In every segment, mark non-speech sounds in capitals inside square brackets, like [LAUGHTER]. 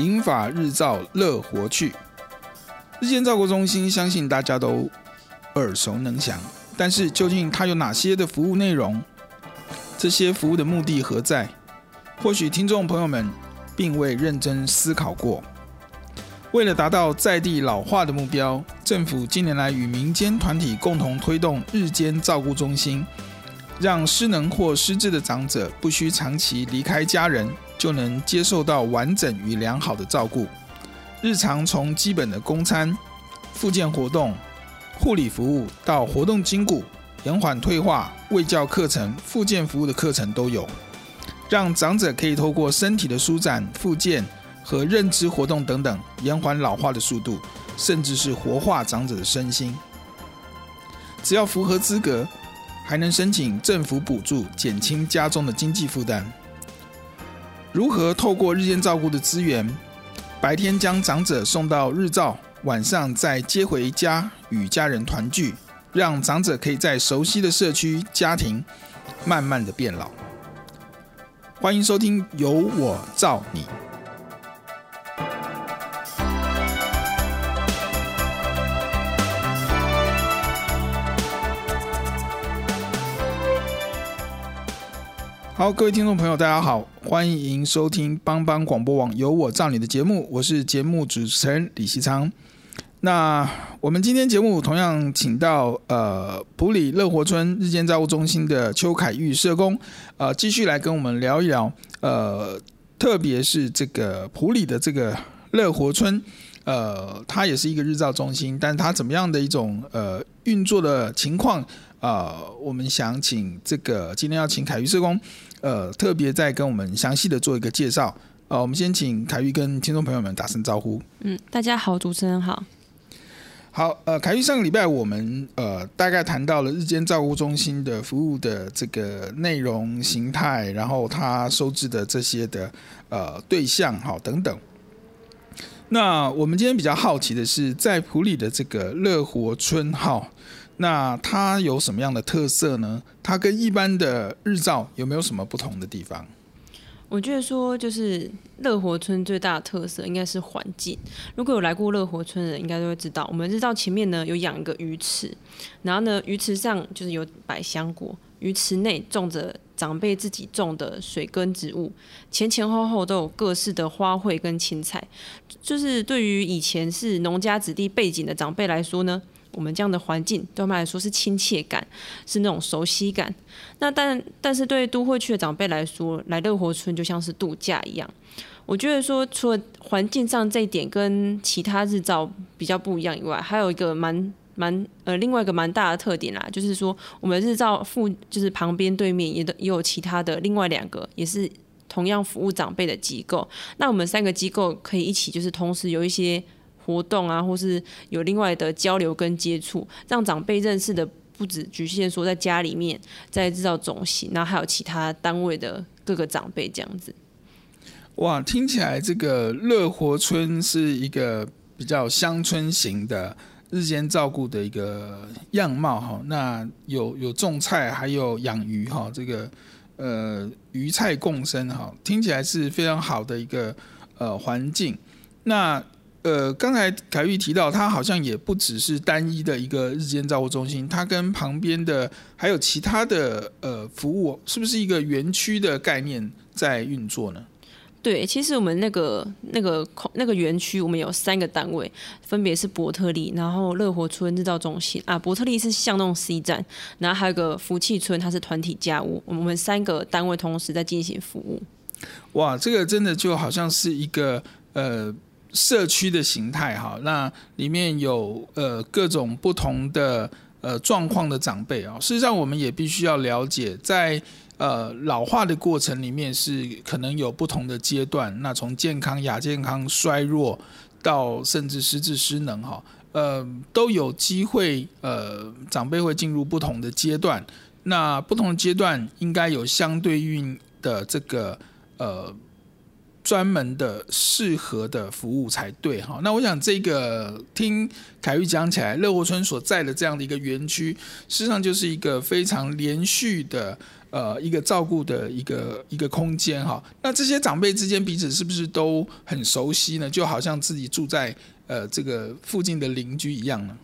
银发日照乐活趣，日间照顾中心相信大家都耳熟能详，但是究竟它有哪些的服务内容？这些服务的目的何在？或许听众朋友们并未认真思考过。为了达到在地老化的目标，政府近年来与民间团体共同推动日间照顾中心，让失能或失智的长者不需长期离开家人。就能接受到完整与良好的照顾。日常从基本的供餐、复健活动、护理服务到活动筋骨、延缓退化、卫教课程、复健服务的课程都有，让长者可以透过身体的舒展、复健和认知活动等等，延缓老化的速度，甚至是活化长者的身心。只要符合资格，还能申请政府补助，减轻家中的经济负担。如何透过日间照顾的资源，白天将长者送到日照，晚上再接回家与家人团聚，让长者可以在熟悉的社区家庭慢慢的变老。欢迎收听《由我照你》。好，各位听众朋友，大家好，欢迎收听帮帮广播网有我照你的节目，我是节目主持人李西昌。那我们今天节目同样请到呃普里乐活村日间照顾中心的邱凯玉社工，呃，继续来跟我们聊一聊，呃，特别是这个普里的这个乐活村，呃，它也是一个日照中心，但它怎么样的一种呃运作的情况？啊、呃，我们想请这个今天要请凯玉社工。呃，特别再跟我们详细的做一个介绍。呃，我们先请凯玉跟听众朋友们打声招呼。嗯，大家好，主持人好。好，呃，凯玉上个礼拜我们呃大概谈到了日间照顾中心的服务的这个内容形态，然后他收治的这些的呃对象好等等。那我们今天比较好奇的是，在埔里的这个乐活村哈。那它有什么样的特色呢？它跟一般的日照有没有什么不同的地方？我觉得说，就是乐活村最大的特色应该是环境。如果有来过乐活村的人，应该都会知道，我们日照前面呢有养一个鱼池，然后呢鱼池上就是有百香果，鱼池内种着长辈自己种的水根植物，前前后后都有各式的花卉跟青菜。就是对于以前是农家子弟背景的长辈来说呢。我们这样的环境对他们来说是亲切感，是那种熟悉感。那但但是对都会区的长辈来说，来乐活村就像是度假一样。我觉得说，除了环境上这一点跟其他日照比较不一样以外，还有一个蛮蛮呃另外一个蛮大的特点啦，就是说我们日照附就是旁边对面也都也有其他的另外两个也是同样服务长辈的机构。那我们三个机构可以一起就是同时有一些。活动啊，或是有另外的交流跟接触，让长辈认识的不止局限说在家里面，在制造中心，然后还有其他单位的各个长辈这样子。哇，听起来这个乐活村是一个比较乡村型的日间照顾的一个样貌哈。那有有种菜，还有养鱼哈，这个呃鱼菜共生哈，听起来是非常好的一个呃环境。那呃，刚才凯玉提到，它好像也不只是单一的一个日间照护中心，它跟旁边的还有其他的呃服务，是不是一个园区的概念在运作呢？对，其实我们那个那个那个园区，我们有三个单位，分别是伯特利，然后乐活村日照中心啊，伯特利是巷弄 C 站，然后还有个福气村，它是团体家务，我们三个单位同时在进行服务。哇，这个真的就好像是一个呃社区的形态哈，那里面有呃各种不同的呃状况的长辈啊，事实上我们也必须要了解在。呃，老化的过程里面是可能有不同的阶段，那从健康、亚健康、衰弱到甚至失智失能哈，呃，都有机会，呃，长辈会进入不同的阶段，那不同的阶段应该有相对应的这个呃。专门的适合的服务才对哈。那我想这个听凯玉讲起来，乐活村所在的这样的一个园区，实际上就是一个非常连续的呃一个照顾的一个一个空间哈。那这些长辈之间彼此是不是都很熟悉呢？就好像自己住在呃这个附近的邻居一样呢？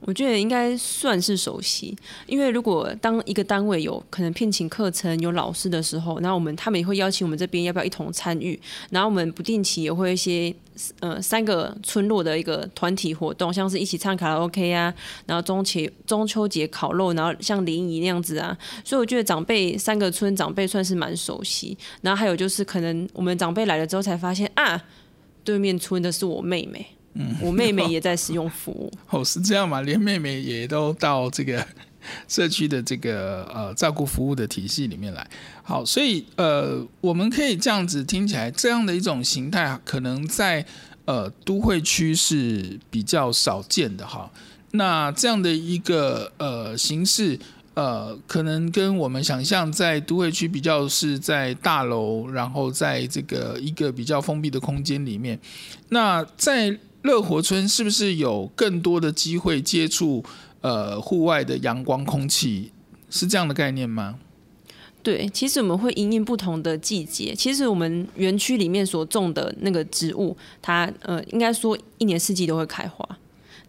我觉得应该算是熟悉，因为如果当一个单位有可能聘请课程、有老师的时候，然后我们他们也会邀请我们这边要不要一同参与，然后我们不定期也会一些呃三个村落的一个团体活动，像是一起唱卡拉 OK 啊，然后中秋中秋节烤肉，然后像联谊那样子啊，所以我觉得长辈三个村长辈算是蛮熟悉，然后还有就是可能我们长辈来了之后才发现啊，对面村的是我妹妹。嗯，我妹妹也在使用服务。[LAUGHS] 哦，是这样吗？连妹妹也都到这个 [LAUGHS] 社区的这个呃照顾服务的体系里面来。好，所以呃，我们可以这样子听起来，这样的一种形态，可能在呃都会区是比较少见的哈。那这样的一个呃形式，呃，可能跟我们想象在都会区比较是在大楼，然后在这个一个比较封闭的空间里面。那在乐活村是不是有更多的机会接触呃户外的阳光空气？是这样的概念吗？对，其实我们会因应不同的季节。其实我们园区里面所种的那个植物，它呃应该说一年四季都会开花。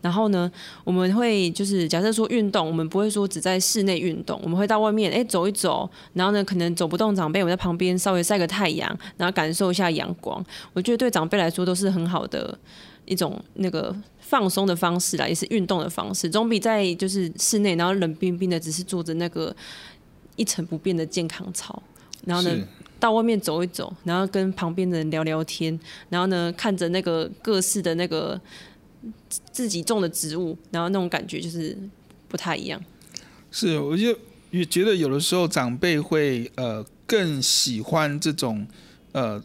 然后呢，我们会就是假设说运动，我们不会说只在室内运动，我们会到外面哎走一走。然后呢，可能走不动长辈，我们在旁边稍微晒个太阳，然后感受一下阳光。我觉得对长辈来说都是很好的。一种那个放松的方式啦，也是运动的方式，总比在就是室内，然后冷冰冰的，只是坐着那个一成不变的健康操。然后呢，到外面走一走，然后跟旁边的人聊聊天，然后呢，看着那个各式的那个自己种的植物，然后那种感觉就是不太一样。是，我就也觉得有的时候长辈会呃更喜欢这种呃。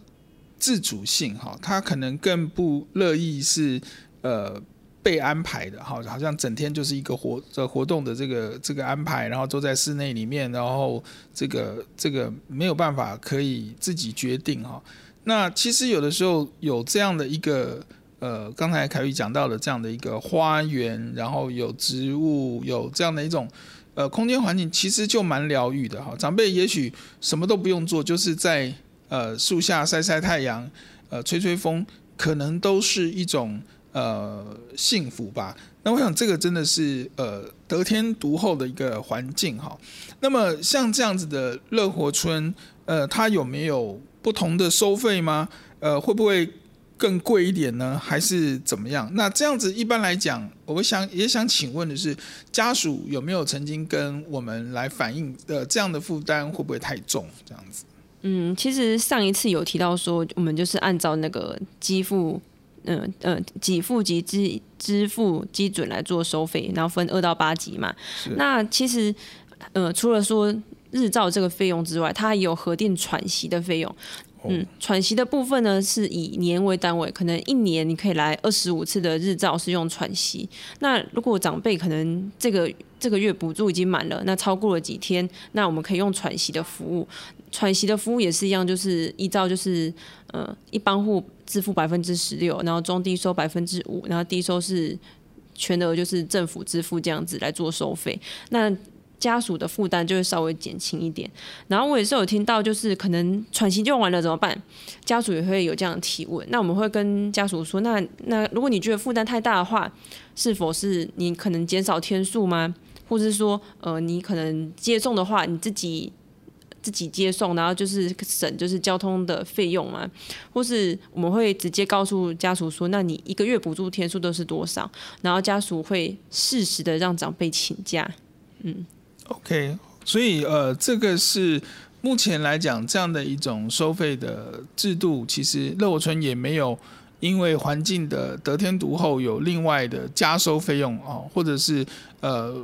自主性哈，他可能更不乐意是呃被安排的哈，好像整天就是一个活这活动的这个这个安排，然后坐在室内里面，然后这个这个没有办法可以自己决定哈。那其实有的时候有这样的一个呃，刚才凯宇讲到的这样的一个花园，然后有植物，有这样的一种呃空间环境，其实就蛮疗愈的哈。长辈也许什么都不用做，就是在。呃，树下晒晒太阳，呃，吹吹风，可能都是一种呃幸福吧。那我想这个真的是呃得天独厚的一个环境哈。那么像这样子的乐活村，呃，它有没有不同的收费吗？呃，会不会更贵一点呢？还是怎么样？那这样子一般来讲，我想也想请问的是，家属有没有曾经跟我们来反映，呃，这样的负担会不会太重？这样子。嗯，其实上一次有提到说，我们就是按照那个给付，嗯、呃、嗯，给付及支支付基准来做收费，然后分二到八级嘛。那其实，呃，除了说日照这个费用之外，它也有核定喘息的费用。嗯，喘息的部分呢，是以年为单位，可能一年你可以来二十五次的日照是用喘息。那如果长辈可能这个这个月补助已经满了，那超过了几天，那我们可以用喘息的服务。喘息的服务也是一样，就是依照就是呃一般户支付百分之十六，然后中低收百分之五，然后低收是全额就是政府支付这样子来做收费。那家属的负担就会稍微减轻一点，然后我也是有听到，就是可能喘息用完了怎么办？家属也会有这样的提问。那我们会跟家属说，那那如果你觉得负担太大的话，是否是你可能减少天数吗？或是说，呃，你可能接种的话，你自己自己接送，然后就是省就是交通的费用嘛，或是我们会直接告诉家属说，那你一个月补助天数都是多少？然后家属会适时的让长辈请假。嗯，OK，所以呃，这个是目前来讲这样的一种收费的制度，其实乐活村也没有因为环境的得天独厚有另外的加收费用哦，或者是呃。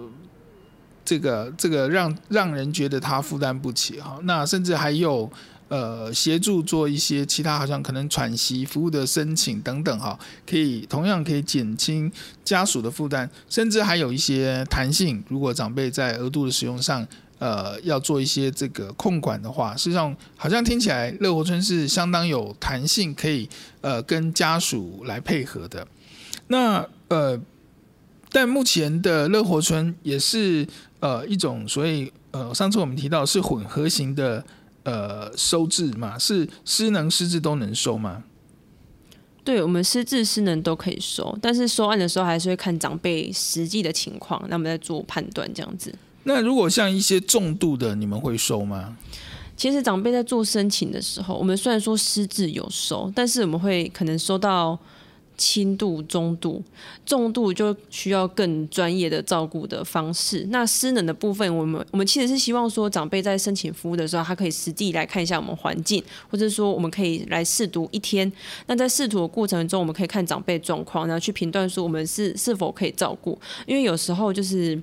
这个这个让让人觉得他负担不起哈，那甚至还有呃协助做一些其他好像可能喘息服务的申请等等哈，可以同样可以减轻家属的负担，甚至还有一些弹性，如果长辈在额度的使用上呃要做一些这个控管的话，事实上好像听起来乐活村是相当有弹性，可以呃跟家属来配合的。那呃，但目前的乐活村也是。呃，一种所以呃，上次我们提到是混合型的呃收治嘛，是失能失智都能收吗？对，我们失智失能都可以收，但是收案的时候还是会看长辈实际的情况，那我们再做判断这样子。那如果像一些重度的，你们会收吗？其实长辈在做申请的时候，我们虽然说失智有收，但是我们会可能收到。轻度、中度、重度就需要更专业的照顾的方式。那失能的部分，我们我们其实是希望说，长辈在申请服务的时候，他可以实地来看一下我们环境，或者说我们可以来试读一天。那在试读的过程中，我们可以看长辈状况，然后去评断说我们是是否可以照顾。因为有时候就是。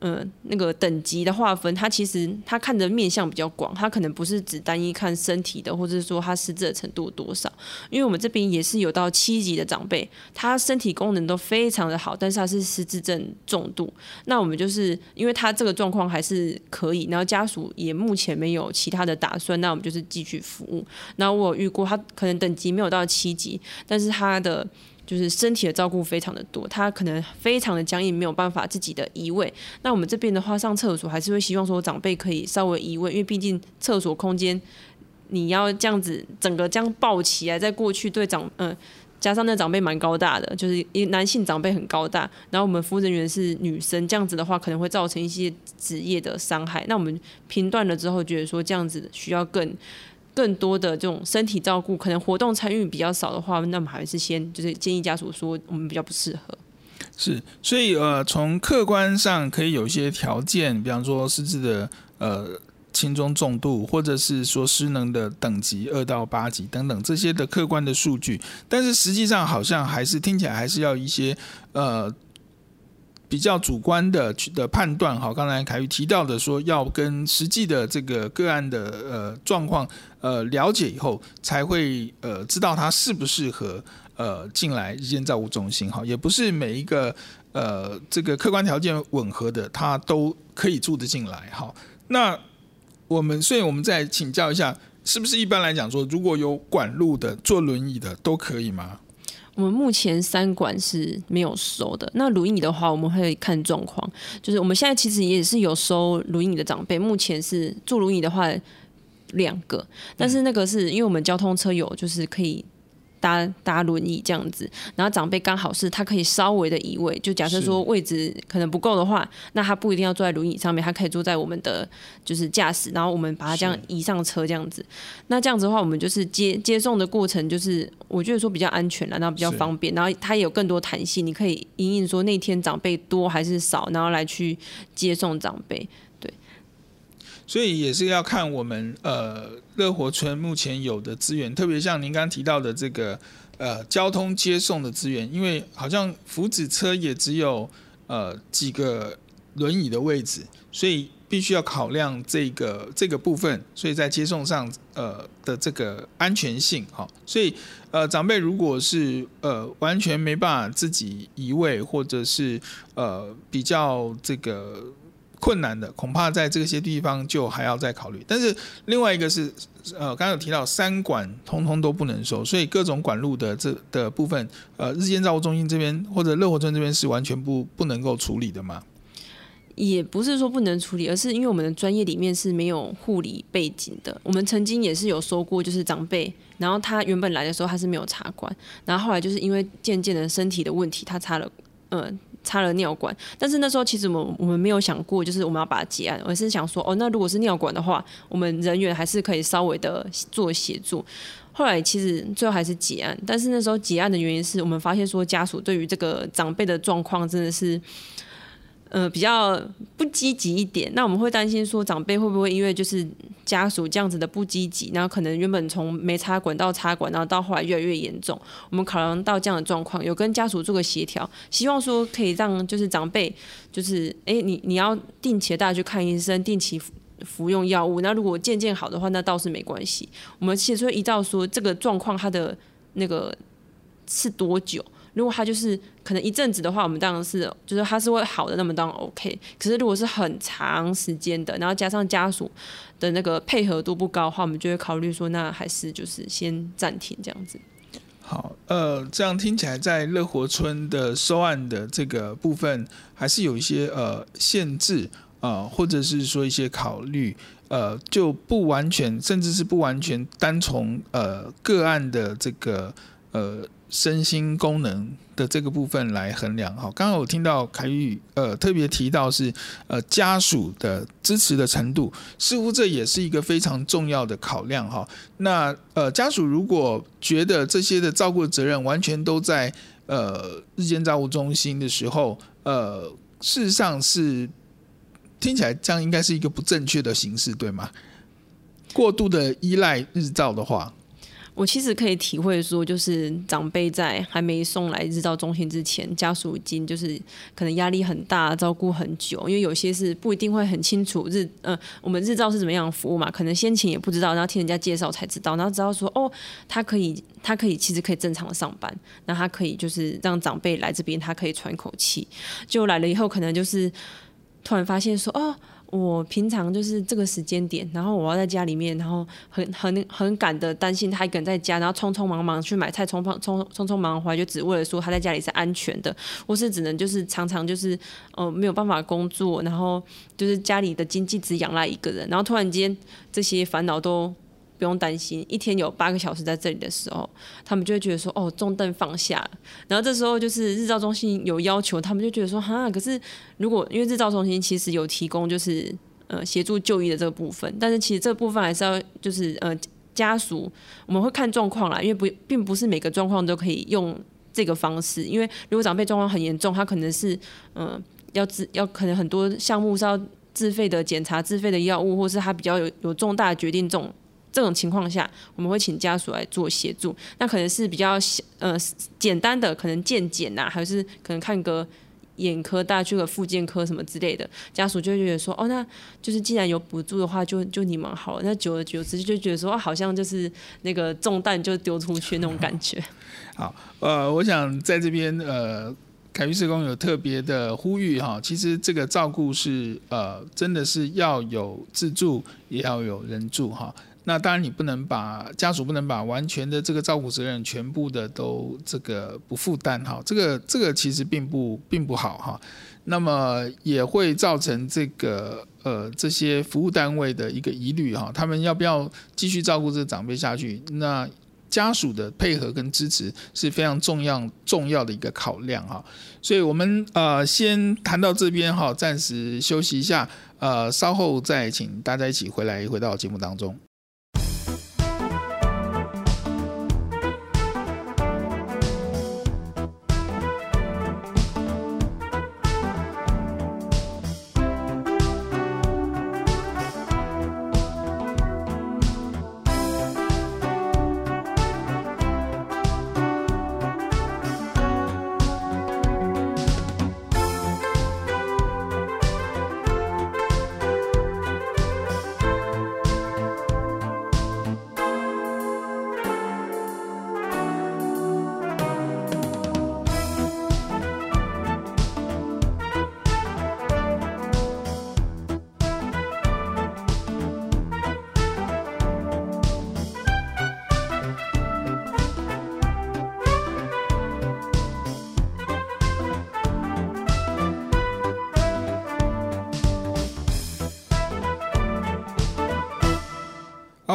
嗯、那个等级的划分，它其实它看的面向比较广，它可能不是只单一看身体的，或者是说他失智的程度多少。因为我们这边也是有到七级的长辈，他身体功能都非常的好，但是他是失智症重度。那我们就是因为他这个状况还是可以，然后家属也目前没有其他的打算，那我们就是继续服务。那我有遇过他可能等级没有到七级，但是他的。就是身体的照顾非常的多，他可能非常的僵硬，没有办法自己的移位。那我们这边的话，上厕所还是会希望说长辈可以稍微移位，因为毕竟厕所空间你要这样子整个这样抱起来再过去，对长嗯、加上那长辈蛮高大的，就是一男性长辈很高大，然后我们服务人员是女生，这样子的话可能会造成一些职业的伤害。那我们评断了之后，觉得说这样子需要更。更多的这种身体照顾，可能活动参与比较少的话，那么还是先就是建议家属说我们比较不适合。是，所以呃，从客观上可以有一些条件，比方说失智的呃轻中重度，或者是说失能的等级二到八级等等这些的客观的数据，但是实际上好像还是听起来还是要一些呃。比较主观的去的判断，哈，刚才凯宇提到的说，要跟实际的这个个案的呃状况呃了解以后，才会呃知道他适不适合呃进来日间照顾中心，哈，也不是每一个呃这个客观条件吻合的，他都可以住得进来，哈。那我们所以我们再请教一下，是不是一般来讲说，如果有管路的、坐轮椅的都可以吗？我们目前三馆是没有收的。那轮椅的话，我们会看状况。就是我们现在其实也是有收轮椅的长辈，目前是坐轮椅的话两个，但是那个是因为我们交通车有就是可以。搭搭轮椅这样子，然后长辈刚好是他可以稍微的移位，就假设说位置可能不够的话，那他不一定要坐在轮椅上面，他可以坐在我们的就是驾驶，然后我们把他这样移上车这样子。那这样子的话，我们就是接接送的过程，就是我觉得说比较安全了，然后比较方便，然后他也有更多弹性，你可以隐隐说那天长辈多还是少，然后来去接送长辈。所以也是要看我们呃乐活村目前有的资源，特别像您刚刚提到的这个呃交通接送的资源，因为好像福祉车也只有呃几个轮椅的位置，所以必须要考量这个这个部分，所以在接送上呃的这个安全性哈，所以呃长辈如果是呃完全没办法自己移位，或者是呃比较这个。困难的恐怕在这些地方就还要再考虑，但是另外一个是，呃，刚刚有提到三管通通都不能收，所以各种管路的这的部分，呃，日间照顾中心这边或者乐活村这边是完全不不能够处理的吗？也不是说不能处理，而是因为我们的专业里面是没有护理背景的。我们曾经也是有说过，就是长辈，然后他原本来的时候他是没有插管，然后后来就是因为渐渐的身体的问题，他插了。呃，插了尿管，但是那时候其实我们我们没有想过，就是我们要把它结案，而是想说，哦，那如果是尿管的话，我们人员还是可以稍微的做协助。后来其实最后还是结案，但是那时候结案的原因是我们发现说，家属对于这个长辈的状况真的是。呃，比较不积极一点，那我们会担心说，长辈会不会因为就是家属这样子的不积极，然后可能原本从没插管到插管，然后到后来越来越严重。我们考量到这样的状况，有跟家属做个协调，希望说可以让就是长辈就是哎、你你要定期带他去看医生，定期服用药物。那如果渐渐好的话，那倒是没关系。我们其实会依照说这个状况，它的那个是多久。如果他就是可能一阵子的话，我们当然是就是他是会好的，那么当然 OK。可是如果是很长时间的，然后加上家属的那个配合度不高的话，我们就会考虑说，那还是就是先暂停这样子。好，呃，这样听起来，在乐活村的收案的这个部分，还是有一些呃限制啊、呃，或者是说一些考虑，呃，就不完全，甚至是不完全单从呃个案的这个呃。身心功能的这个部分来衡量哈，刚刚我听到凯宇呃特别提到是呃家属的支持的程度，似乎这也是一个非常重要的考量哈。那呃家属如果觉得这些的照顾责任完全都在呃日间照顾中心的时候，呃事实上是听起来这样应该是一个不正确的形式，对吗？过度的依赖日照的话。我其实可以体会说，就是长辈在还没送来日照中心之前，家属已经就是可能压力很大，照顾很久，因为有些是不一定会很清楚日，嗯、我们日照是怎么样的服务嘛，可能先前也不知道，然后听人家介绍才知道，然后知道说，哦，他可以，他可以，其实可以正常的上班，那他可以就是让长辈来这边，他可以喘口气，就来了以后，可能就是突然发现说，哦。我平常就是这个时间点，然后我要在家里面，然后很很很赶的担心他一个人在家，然后匆匆忙忙去买菜，匆匆匆匆匆忙回来，就只为了说他在家里是安全的，或是只能就是常常就是呃没有办法工作，然后就是家里的经济只养赖一个人，然后突然间这些烦恼都。不用担心，一天有八个小时在这里的时候，他们就会觉得说，哦，重担放下。然后这时候就是日照中心有要求，他们就觉得说，哈，可是如果因为日照中心其实有提供就是呃协助就医的这个部分，但是其实这部分还是要就是呃家属我们会看状况啦，因为不并不是每个状况都可以用这个方式，因为如果长辈状况很严重，他可能是嗯、要自要可能很多项目是要自费的检查、自费的药物，或是他比较有有重大决定这种。这种情况下，我们会请家属来做协助。那可能是比较呃简单的，可能健检呐，还是可能看个眼科，大家去个复健科什么之类的，家属就觉得说，哦，那就是既然有补助的话，就就你们好了。那久而久之就觉得说，好像就是那个重担就丢出去那种感觉。好，呃，我想在这边呃，凯宇社工有特别的呼吁哈，其实这个照顾是呃，真的是要有自助，也要有人助哈。那当然，你不能把家属不能把完全的这个照顾责任全部的都这个不负担哈，这个这个其实并不并不好哈。那么也会造成这个呃这些服务单位的一个疑虑哈，他们要不要继续照顾这个长辈下去？那家属的配合跟支持是非常重要重要的一个考量哈。所以我们呃先谈到这边哈，暂时休息一下，呃稍后再请大家一起回来回到节目当中。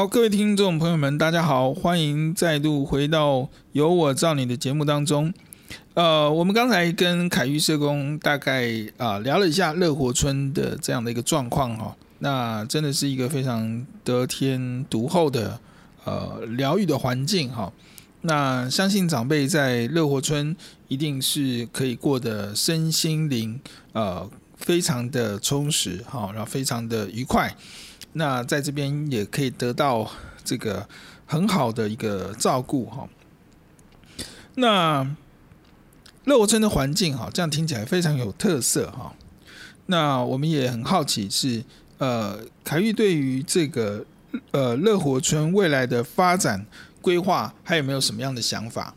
好，各位听众朋友们，大家好，欢迎再度回到有我照你的节目当中。呃，我们刚才跟凯玉社工大概啊、聊了一下乐活村的这样的一个状况哈，那真的是一个非常得天独厚的呃疗愈的环境哈。那相信长辈在乐活村一定是可以过得身心灵呃非常的充实哈，然后非常的愉快。那在这边也可以得到这个很好的一个照顾哈。那乐活村的环境哈，这样听起来非常有特色哈。那我们也很好奇是呃，凯玉对于这个呃乐活村未来的发展。规划还有没有什么样的想法？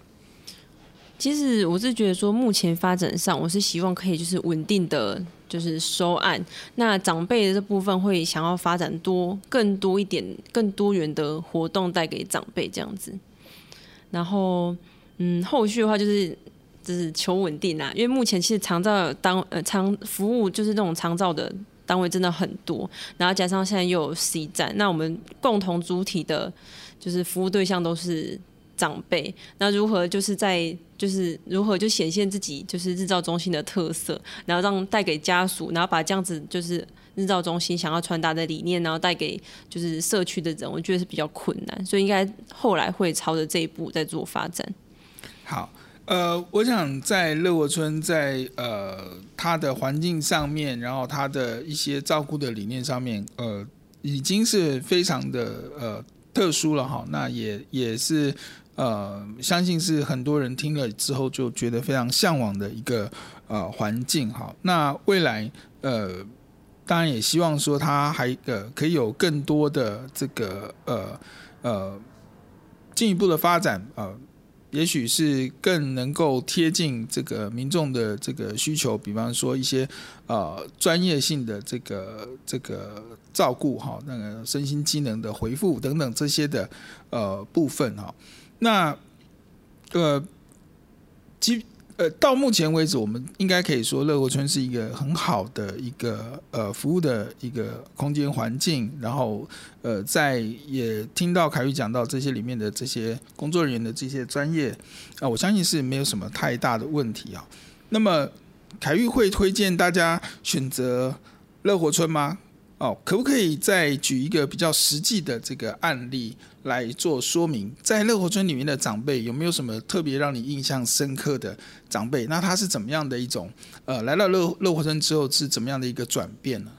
其实我是觉得说，目前发展上，我是希望可以就是稳定的，就是收案。那长辈的这部分会想要发展多更多一点、更多元的活动带给长辈这样子。然后，嗯，后续的话就是就是求稳定啦，因为目前其实长照当呃长服务就是这种长照的单位真的很多，然后加上现在又有 C 站，那我们共同主体的。就是服务对象都是长辈，那如何就是在就是如何就显现自己就是日照中心的特色，然后让带给家属，然后把这样子就是日照中心想要传达的理念，然后带给就是社区的人，我觉得是比较困难，所以应该后来会朝着这一步在做发展。好，呃，我想在乐活村在呃它的环境上面，然后它的一些照顾的理念上面，呃，已经是非常的呃。特殊了哈，那也也是呃，相信是很多人听了之后就觉得非常向往的一个呃环境哈。那未来呃，当然也希望说它还呃可以有更多的这个呃呃进一步的发展呃。也许是更能够贴近这个民众的这个需求，比方说一些呃专业性的这个这个照顾哈，那个身心机能的回复等等这些的呃部分哈，那呃基。呃，到目前为止，我们应该可以说乐活村是一个很好的一个呃服务的一个空间环境。然后，呃，在也听到凯玉讲到这些里面的这些工作人员的这些专业啊，我相信是没有什么太大的问题啊。那么，凯玉会推荐大家选择乐活村吗？哦，可不可以再举一个比较实际的这个案例来做说明？在乐活村里面的长辈有没有什么特别让你印象深刻的长辈？那他是怎么样的一种？呃，来到乐乐活村之后是怎么样的一个转变呢？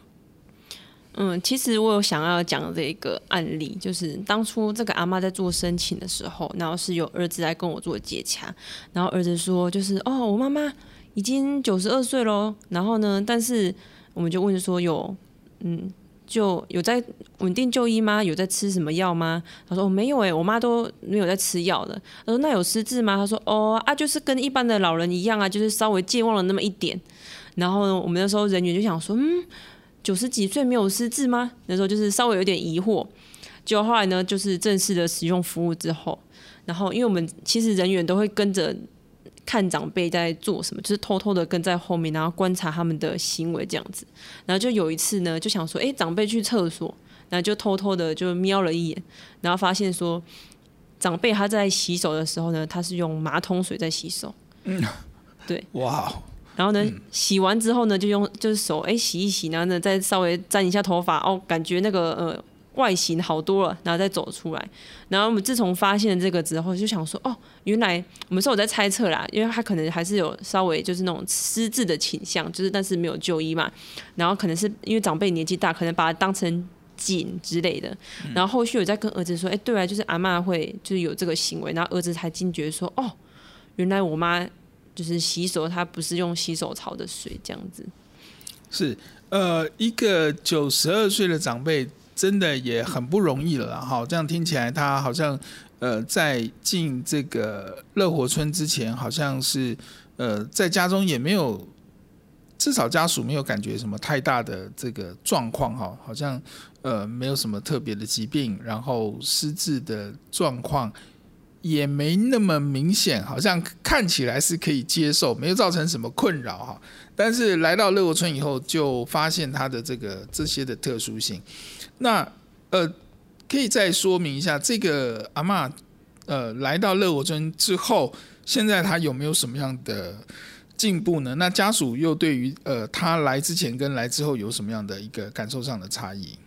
嗯，其实我有想要讲的一个案例，就是当初这个阿妈在做申请的时候，然后是有儿子来跟我做接洽，然后儿子说就是哦，我妈妈已经九十二岁喽，然后呢，但是我们就问说有。嗯，就有在稳定就医吗？有在吃什么药吗？他说、哦、没有诶、我妈都没有在吃药的。他说那有失智吗？他说哦啊，就是跟一般的老人一样啊，就是稍微健忘了那么一点。然后呢，我们那时候人员就想说，嗯，九十几岁没有失智吗？那时候就是稍微有点疑惑。结果后来呢，就是正式的使用服务之后，然后因为我们其实人员都会跟着。看长辈在做什么，就是偷偷的跟在后面，然后观察他们的行为这样子。然后就有一次呢，就想说，哎，长辈去厕所，然后就偷偷的就瞄了一眼，然后发现说，长辈他在洗手的时候呢，他是用马桶水在洗手。嗯，对，哇。然后呢，洗完之后呢，就用就是手哎洗一洗，然后呢再稍微沾一下头发，哦，感觉那个呃。外形好多了，然后再走出来。然后我们自从发现了这个之后，就想说，哦，原来我们是我在猜测啦，因为他可能还是有稍微就是那种失智的倾向，就是但是没有就医嘛。然后可能是因为长辈年纪大，可能把他当成紧之类的。然后后续我在跟儿子说，哎，对啊，就是阿妈会就是有这个行为。然后儿子才惊觉说，哦，原来我妈就是洗手，她不是用洗手槽的水这样子。是，呃，一个九十二岁的长辈。真的也很不容易了哈，这样听起来，他好像呃，在进这个乐活村之前，好像是呃，在家中也没有，至少家属没有感觉什么太大的这个状况哈，好像呃，没有什么特别的疾病，然后失智的状况也没那么明显，好像看起来是可以接受，没有造成什么困扰哈。但是来到乐活村以后，就发现他的这个这些的特殊性。那呃，可以再说明一下，这个阿嬷呃来到乐活村之后现在她有没有什么样的进步呢？那家属又对于呃她来之前跟来之后有什么样的一个感受上的差异？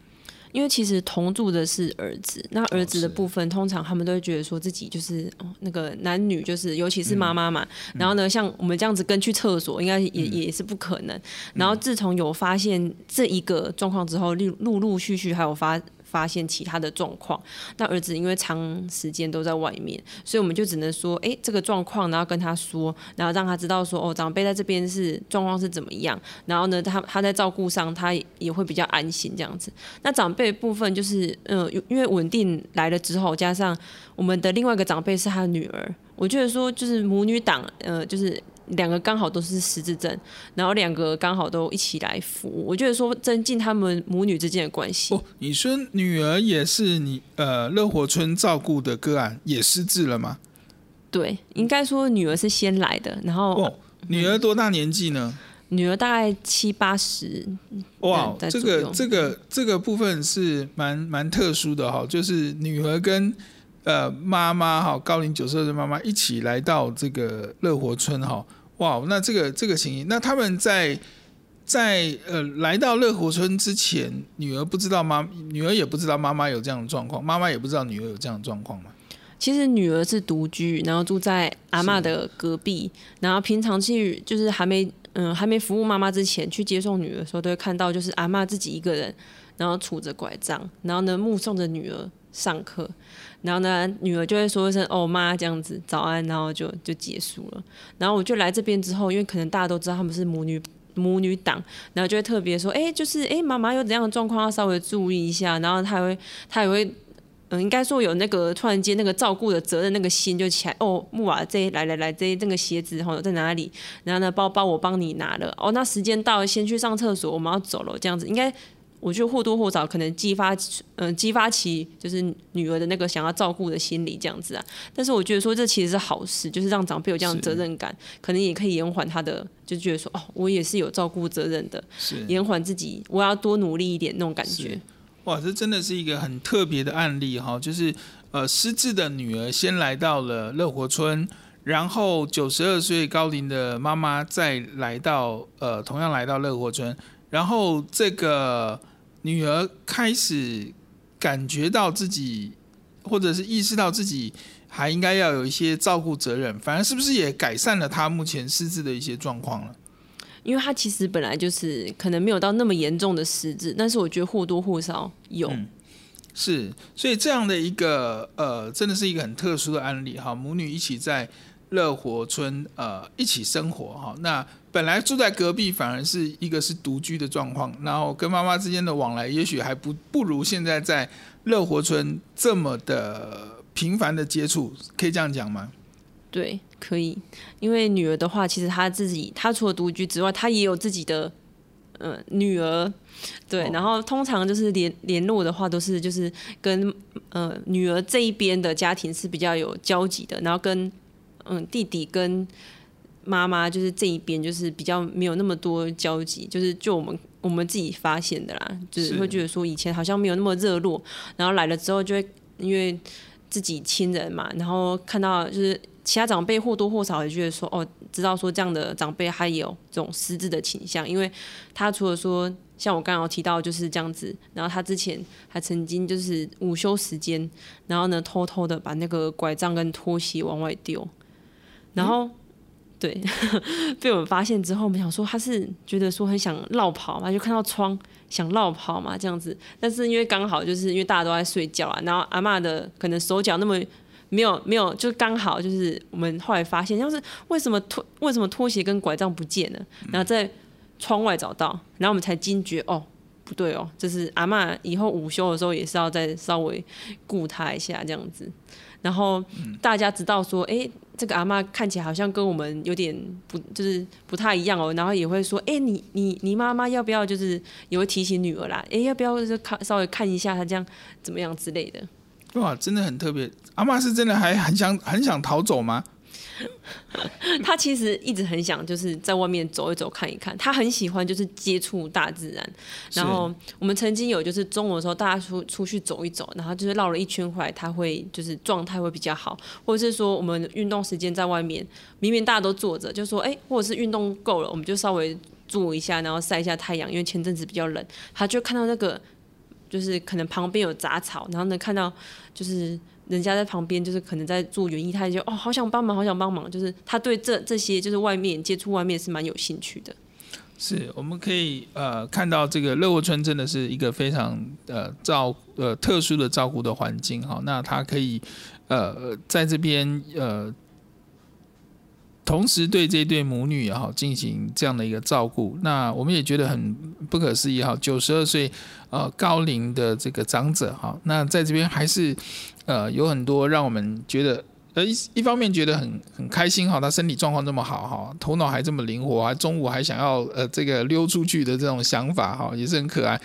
因为其实同住的是儿子，那儿子的部分，通常他们都会觉得说自己就是哦，那个男女就是，尤其是妈妈嘛。嗯、然后呢，像我们这样子跟去厕所，应该也、嗯、也是不可能。然后自从有发现这一个状况之后，陆陆陆续续还有发。发现其他的状况，那儿子因为长时间都在外面，所以我们就只能说，哎，这个状况，然后跟他说，然后让他知道说，哦，长辈在这边是状况是怎么样，然后呢，他他在照顾上，他也会比较安心这样子。那长辈部分就是，嗯、因为稳定来了之后，加上我们的另外一个长辈是他的女儿，我觉得说就是母女档，呃，就是。两个刚好都是失智症，然后两个刚好都一起来服务，我觉得说增进他们母女之间的关系。哦，你说女儿也是你呃乐活村照顾的个案，也失智了吗？对，应该说女儿是先来的，然后、哦、女儿多大年纪呢？女儿大概七八十。哇，这个这个这个部分是蛮蛮特殊的哈，就是女儿跟。呃，妈妈哈，高龄九十二岁妈妈一起来到这个乐活村哈，哇，那这个这个情形，那他们在在呃来到乐活村之前，女儿不知道妈，女儿也不知道妈妈有这样的状况，妈妈也不知道女儿有这样的状况吗？其实女儿是独居，然后住在阿嬷的隔壁，然后平常去就是还没嗯还没服务妈妈之前去接送女儿的时候，都会看到就是阿嬷自己一个人，然后杵着拐杖，然后呢目送着女儿上课。然后呢，女儿就会说一声“哦妈”这样子，早安，然后就就结束了。然后我就来这边之后，因为可能大家都知道他们是母女母女档，然后就会特别说：“哎，就是哎，妈妈有怎样的状况要稍微注意一下。”然后他也会他也会嗯，应该说有那个突然间那个照顾的责任那个心就起来。哦，木瓦这来来来，这这个鞋子哈在哪里？然后呢，包包我帮你拿了。哦，那时间到了，先去上厕所，我们要走了。这样子应该。我觉得或多或少可能激发，嗯、呃，激发起就是女儿的那个想要照顾的心理这样子啊。但是我觉得说这其实是好事，就是让长辈有这样的责任感，可能也可以延缓他的，就觉得说哦，我也是有照顾责任的，是延缓自己，我要多努力一点那种感觉。哇，这真的是一个很特别的案例哈，就是呃失智的女儿先来到了乐活村，然后九十二岁高龄的妈妈再来到呃同样来到乐活村，然后这个。女儿开始感觉到自己，或者是意识到自己还应该要有一些照顾责任，反而是不是也改善了她目前失智的一些状况了？因为她其实本来就是可能没有到那么严重的失智，但是我觉得或多或少有。嗯，是，所以这样的一个呃，真的是一个很特殊的案例哈，母女一起在乐活村呃一起生活哈，那。本来住在隔壁，反而是一个是独居的状况，然后跟妈妈之间的往来，也许还不不如现在在乐活村这么的频繁的接触，可以这样讲吗？对，可以，因为女儿的话，其实她自己，她除了独居之外，她也有自己的嗯、呃、女儿，对，然后通常就是联联络的话，都是就是跟呃女儿这一边的家庭是比较有交集的，然后跟嗯、呃、弟弟跟。妈妈就是这一边，就是比较没有那么多交集，就是就我们我们自己发现的啦，就是会觉得说以前好像没有那么热络，然后来了之后就会因为自己亲人嘛，然后看到就是其他长辈或多或少也觉得说哦，知道说这样的长辈他也有这种失智的倾向，因为他除了说像我刚刚提到就是这样子，然后他之前还曾经就是午休时间，然后呢偷偷的把那个拐杖跟拖鞋往外丢，然后。嗯对，[LAUGHS] 被我们发现之后，我们想说他是觉得说很想绕跑嘛，就看到窗想绕跑嘛这样子。但是因为刚好就是因为大家都在睡觉啊，然后阿嬷的可能手脚那么没有没有，就刚好就是我们后来发现，要是为什么拖为什么拖鞋跟拐杖不见了，然后在窗外找到，然后我们才惊觉哦不对哦，就是阿嬷以后午休的时候也是要再稍微顾他一下这样子。然后大家知道说，哎，这个阿妈看起来好像跟我们有点不，就是不太一样哦。然后也会说，哎，你你你妈妈要不要就是也会提醒女儿啦？哎，要不要就看稍微看一下她这样怎么样之类的？哇，真的很特别。阿妈是真的还很想很想逃走吗？[LAUGHS] 他其实一直很想就是在外面走一走看一看，他很喜欢就是接触大自然。然后我们曾经有就是中午的时候大家出出去走一走，然后就是绕了一圈回来，他会就是状态会比较好，或者是说我们运动时间在外面，明明大家都坐着，就说哎，或者是运动够了，我们就稍微坐一下，然后晒一下太阳，因为前阵子比较冷，他就看到那个就是可能旁边有杂草，然后能看到就是。人家在旁边，就是可能在做园艺，他就哦，好想帮忙，好想帮忙。就是他对这这些，就是外面接触外面是蛮有兴趣的。是，我们可以呃看到这个乐活村真的是一个非常呃照呃特殊的照顾的环境哈。那他可以呃在这边呃。同时对这对母女也好进行这样的一个照顾，那我们也觉得很不可思议哈，九十二岁呃高龄的这个长者哈，那在这边还是呃有很多让我们觉得呃一一方面觉得很很开心哈，他身体状况这么好哈，头脑还这么灵活，还中午还想要呃这个溜出去的这种想法哈，也是很可爱。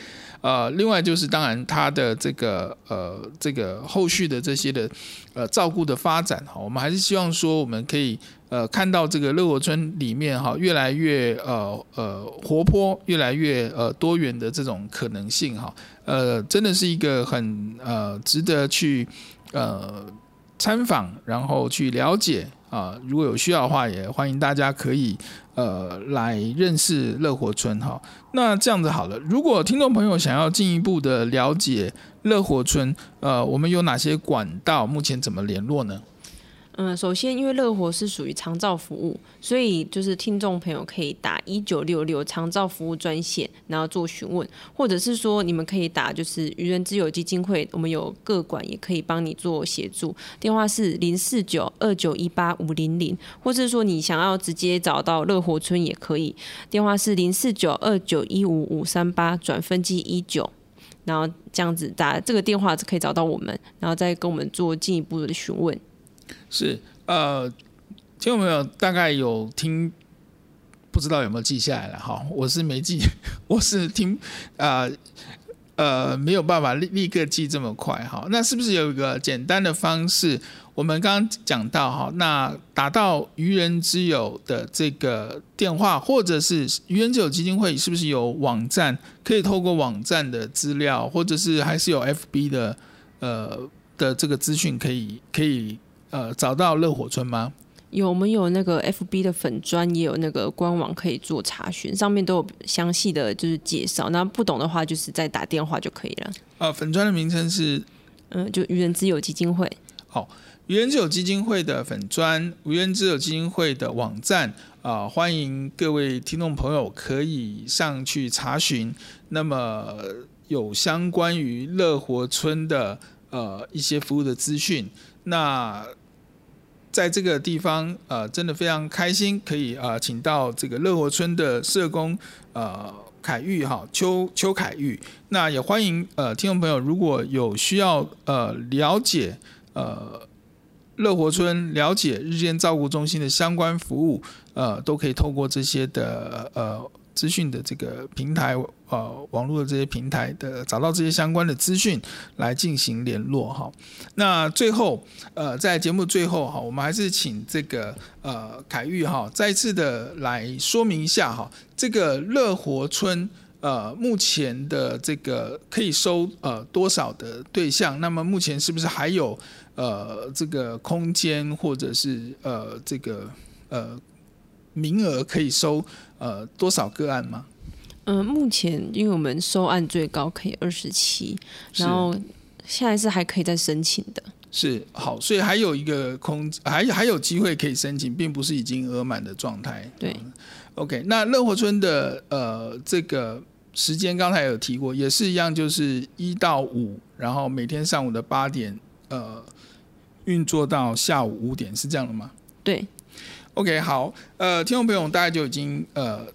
呃，另外就是当然他的这个呃这个后续的这些的呃照顾的发展哈，我们还是希望说我们可以。呃，看到这个乐活村里面哈，越来越呃呃活泼，越来越呃多元的这种可能性哈，呃，真的是一个很呃值得去呃参访，然后去了解啊。如果有需要的话，也欢迎大家可以呃来认识乐活村哈。那这样子好了，如果听众朋友想要进一步的了解乐活村，呃，我们有哪些管道？目前怎么联络呢？嗯，首先，因为乐活是属于长照服务，所以就是听众朋友可以打一九六六长照服务专线，然后做询问，或者是说你们可以打就是愚人之友基金会，我们有个管也可以帮你做协助，电话是零四九二九一八五零零，或是说你想要直接找到乐活村也可以，电话是零四九二九一五五三八转分机一九，然后这样子打这个电话就可以找到我们，然后再跟我们做进一步的询问。是呃，听众朋友大概有听，不知道有没有记下来了哈？我是没记，[LAUGHS] 我是听呃呃没有办法立立刻记这么快哈。那是不是有一个简单的方式？我们刚刚讲到哈，那打到愚人之友的这个电话，或者是愚人之友基金会，是不是有网站可以透过网站的资料，或者是还是有 FB 的呃的这个资讯可以可以？呃，找到乐活村吗？有，我们有那个 FB 的粉砖，也有那个官网可以做查询，上面都有详细的就是介绍。那不懂的话，就是再打电话就可以了。呃，粉砖的名称是，嗯、呃，就愚人之友基金会。好，愚人之友基金会的粉砖，愚人之友基金会的网站啊、呃，欢迎各位听众朋友可以上去查询。那么有相关于乐活村的呃一些服务的资讯，那。在这个地方，呃，真的非常开心，可以呃，请到这个乐活村的社工，呃，凯玉哈，邱邱凯玉。那也欢迎呃，听众朋友，如果有需要呃了解呃乐活村、了解日间照顾中心的相关服务，呃，都可以透过这些的呃。资讯的这个平台，呃，网络的这些平台的找到这些相关的资讯来进行联络哈。那最后，呃，在节目最后哈，我们还是请这个呃凯玉哈再次的来说明一下哈，这个乐活村呃目前的这个可以收呃多少的对象？那么目前是不是还有呃这个空间或者是呃这个呃名额可以收？呃，多少个案吗？嗯、呃，目前因为我们收案最高可以二十七，然后现在是还可以再申请的。是好，所以还有一个空，还还有机会可以申请，并不是已经额满的状态。对、嗯、OK，那乐活村的呃这个时间刚才有提过，也是一样，就是一到五，然后每天上午的八点呃运作到下午五点，是这样的吗？对。OK，好，呃，听众朋友大概就已经呃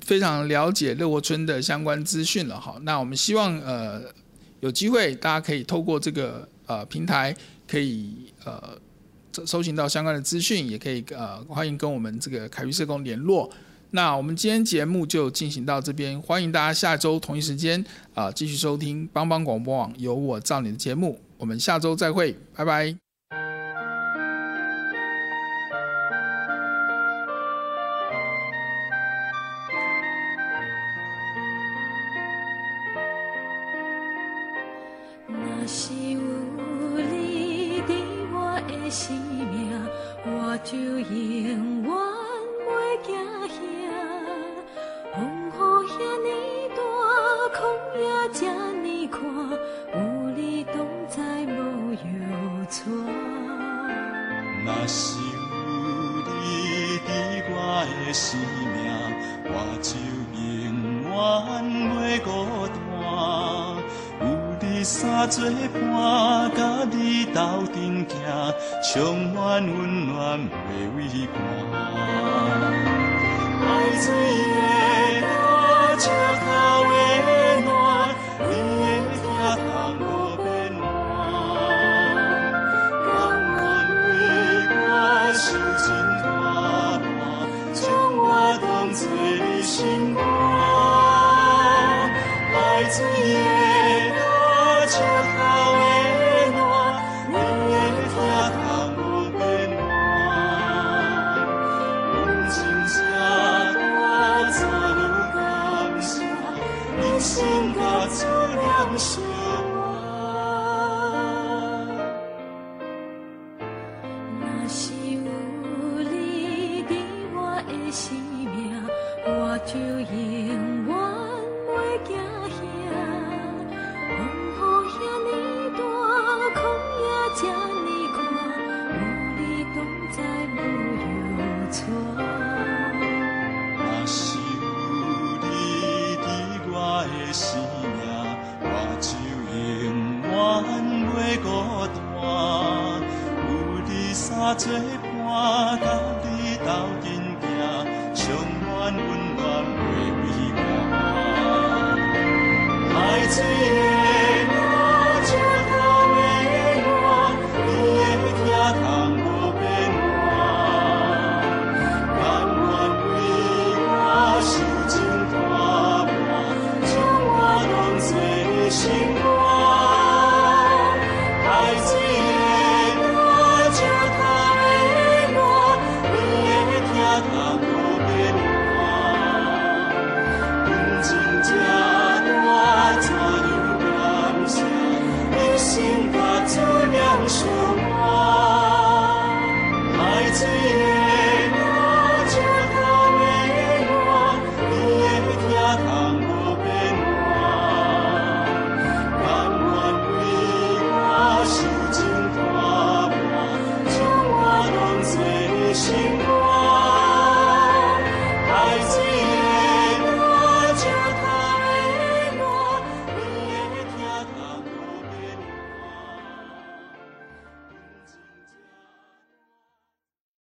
非常了解乐活村的相关资讯了哈。那我们希望呃有机会大家可以透过这个呃平台，可以呃搜寻到相关的资讯，也可以呃欢迎跟我们这个凯玉社工联络。那我们今天节目就进行到这边，欢迎大家下周同一时间啊、继续收听帮帮广播网有我照你的节目，我们下周再会，拜拜。